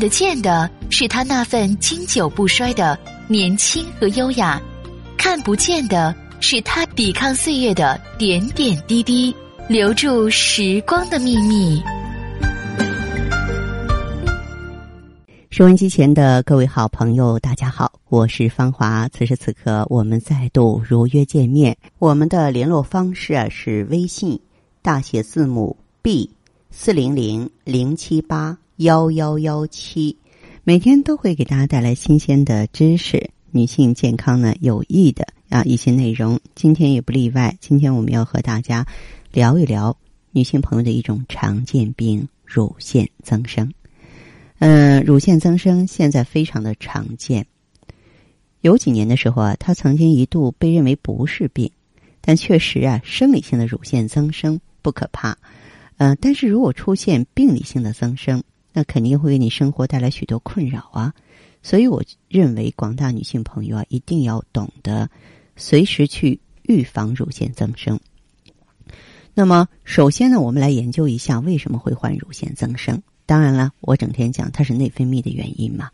得见的是他那份经久不衰的年轻和优雅，看不见的是他抵抗岁月的点点滴滴，留住时光的秘密。收音机前的各位好朋友，大家好，我是芳华。此时此刻，我们再度如约见面。我们的联络方式啊是微信大写字母 B 四零零零七八幺幺幺七，每天都会给大家带来新鲜的知识，女性健康呢有益的啊一些内容。今天也不例外，今天我们要和大家聊一聊女性朋友的一种常见病——乳腺增生。嗯，乳腺增生现在非常的常见。有几年的时候啊，它曾经一度被认为不是病，但确实啊，生理性的乳腺增生不可怕。嗯，但是如果出现病理性的增生，那肯定会给你生活带来许多困扰啊。所以我认为广大女性朋友啊，一定要懂得随时去预防乳腺增生。那么，首先呢，我们来研究一下为什么会患乳腺增生。当然了，我整天讲它是内分泌的原因嘛，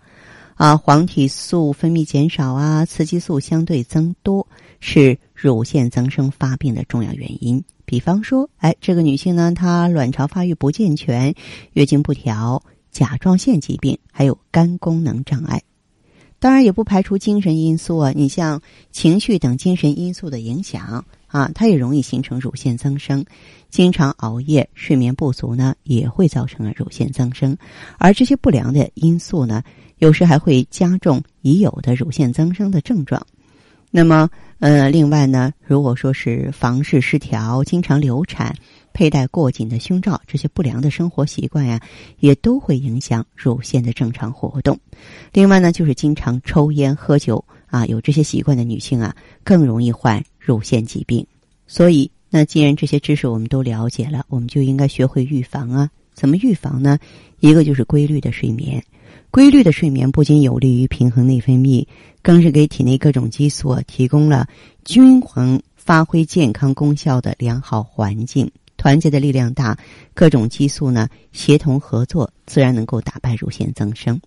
啊，黄体素分泌减少啊，雌激素相对增多是乳腺增生发病的重要原因。比方说，哎，这个女性呢，她卵巢发育不健全，月经不调，甲状腺疾病，还有肝功能障碍。当然，也不排除精神因素啊，你像情绪等精神因素的影响。啊，它也容易形成乳腺增生，经常熬夜、睡眠不足呢，也会造成了乳腺增生。而这些不良的因素呢，有时还会加重已有的乳腺增生的症状。那么，呃，另外呢，如果说是房事失调、经常流产、佩戴过紧的胸罩，这些不良的生活习惯呀，也都会影响乳腺的正常活动。另外呢，就是经常抽烟喝酒啊，有这些习惯的女性啊，更容易患。乳腺疾病，所以那既然这些知识我们都了解了，我们就应该学会预防啊。怎么预防呢？一个就是规律的睡眠，规律的睡眠不仅有利于平衡内分泌，更是给体内各种激素提供了均衡发挥健康功效的良好环境。团结的力量大，各种激素呢协同合作，自然能够打败乳腺增生。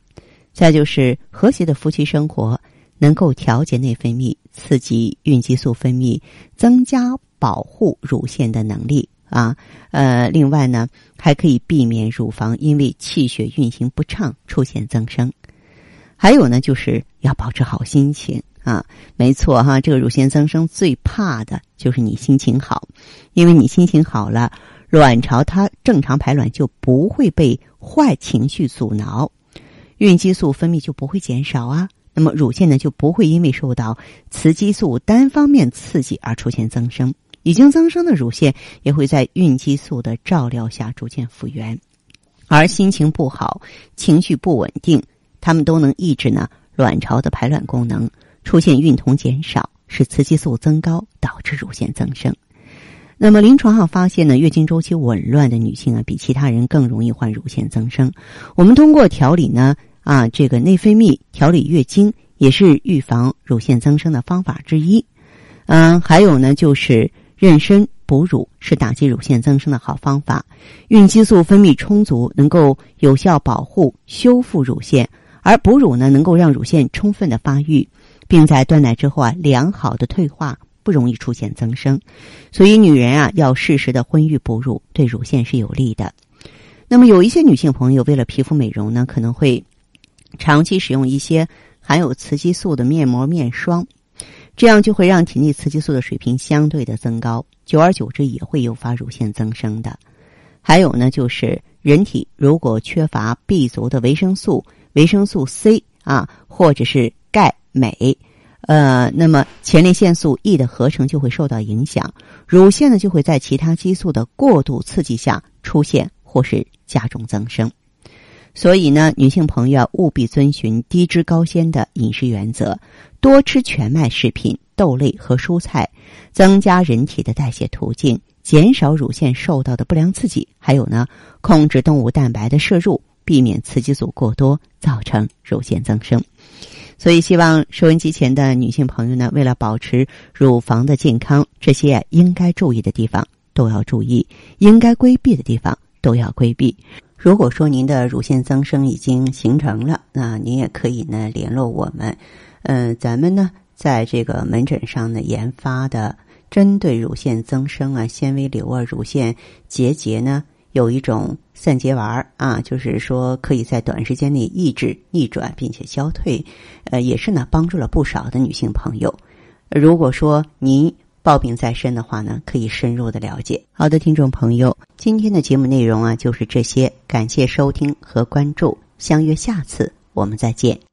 再就是和谐的夫妻生活。能够调节内分泌，刺激孕激素分泌，增加保护乳腺的能力啊。呃，另外呢，还可以避免乳房因为气血运行不畅出现增生。还有呢，就是要保持好心情啊。没错哈，这个乳腺增生最怕的就是你心情好，因为你心情好了，卵巢它正常排卵就不会被坏情绪阻挠，孕激素分泌就不会减少啊。那么乳腺呢就不会因为受到雌激素单方面刺激而出现增生，已经增生的乳腺也会在孕激素的照料下逐渐复原，而心情不好、情绪不稳定，它们都能抑制呢卵巢的排卵功能，出现孕酮减少，使雌激素增高，导致乳腺增生。那么临床上发现呢，月经周期紊乱的女性啊，比其他人更容易患乳腺增生。我们通过调理呢。啊，这个内分泌调理月经也是预防乳腺增生的方法之一。嗯，还有呢，就是妊娠哺乳是打击乳腺增生的好方法。孕激素分泌充足，能够有效保护修复乳腺，而哺乳呢，能够让乳腺充分的发育，并在断奶之后啊，良好的退化，不容易出现增生。所以，女人啊，要适时的婚育哺乳，对乳腺是有利的。那么，有一些女性朋友为了皮肤美容呢，可能会。长期使用一些含有雌激素的面膜、面霜，这样就会让体内雌激素的水平相对的增高，久而久之也会诱发乳腺增生的。还有呢，就是人体如果缺乏 B 族的维生素、维生素 C 啊，或者是钙、镁，呃，那么前列腺素 E 的合成就会受到影响，乳腺呢就会在其他激素的过度刺激下出现或是加重增生。所以呢，女性朋友务必遵循低脂高纤的饮食原则，多吃全麦食品、豆类和蔬菜，增加人体的代谢途径，减少乳腺受到的不良刺激。还有呢，控制动物蛋白的摄入，避免雌激素过多造成乳腺增生。所以，希望收音机前的女性朋友呢，为了保持乳房的健康，这些应该注意的地方都要注意，应该规避的地方都要规避。如果说您的乳腺增生已经形成了，那您也可以呢联络我们。嗯，咱们呢在这个门诊上呢研发的针对乳腺增生啊、纤维瘤啊、乳腺结节呢，有一种散结丸儿啊，就是说可以在短时间内抑制、逆转并且消退，呃，也是呢帮助了不少的女性朋友。如果说您，抱病在身的话呢，可以深入的了解。好的，听众朋友，今天的节目内容啊就是这些，感谢收听和关注，相约下次我们再见。